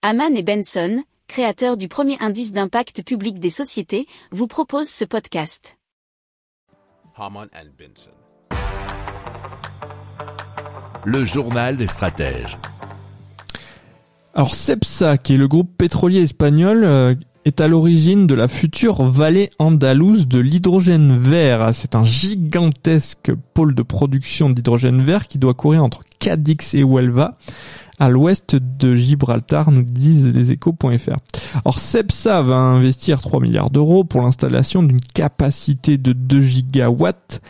Haman et Benson, créateurs du premier indice d'impact public des sociétés, vous proposent ce podcast. Haman and Benson. Le journal des stratèges. Alors Cepsa, qui est le groupe pétrolier espagnol, euh, est à l'origine de la future vallée andalouse de l'hydrogène vert. C'est un gigantesque pôle de production d'hydrogène vert qui doit courir entre Cadix et Huelva à l'ouest de Gibraltar, nous disent les échos.fr. Or, Cepsa va investir 3 milliards d'euros pour l'installation d'une capacité de 2 gigawatts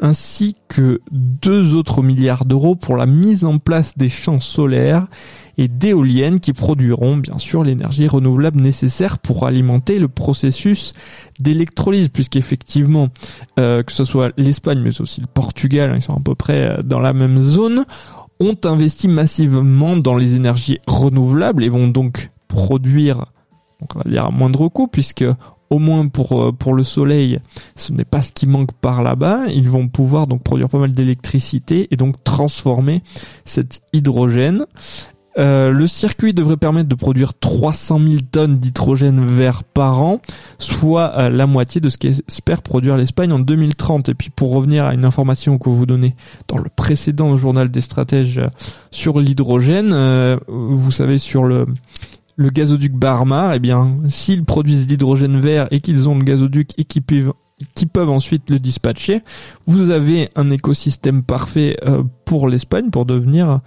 ainsi que deux autres milliards d'euros pour la mise en place des champs solaires et d'éoliennes qui produiront bien sûr l'énergie renouvelable nécessaire pour alimenter le processus d'électrolyse puisqu'effectivement euh, que ce soit l'Espagne mais aussi le Portugal, hein, ils sont à peu près dans la même zone, ont investi massivement dans les énergies renouvelables et vont donc produire, on va dire à moindre coût, puisque au moins pour euh, pour le soleil, ce n'est pas ce qui manque par là-bas. Ils vont pouvoir donc produire pas mal d'électricité et donc transformer cet hydrogène euh, le circuit devrait permettre de produire 300 000 tonnes d'hydrogène vert par an, soit euh, la moitié de ce qu'espère produire l'Espagne en 2030. Et puis pour revenir à une information que vous donnez dans le précédent journal des stratèges euh, sur l'hydrogène, vous savez sur le gazoduc Barmar, eh bien, s'ils produisent l'hydrogène vert et qu'ils ont le gazoduc et qui peuvent ensuite le dispatcher, vous avez un écosystème parfait pour l'Espagne pour devenir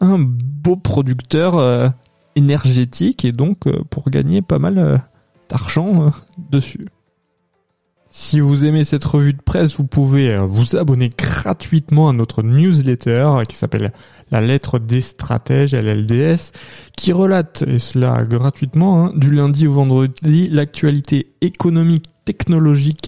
un beau producteur euh, énergétique et donc euh, pour gagner pas mal euh, d'argent dessus. Si vous aimez cette revue de presse, vous pouvez vous abonner gratuitement à notre newsletter qui s'appelle La lettre des stratèges, LLDS, qui relate, et cela gratuitement, hein, du lundi au vendredi, l'actualité économique, technologique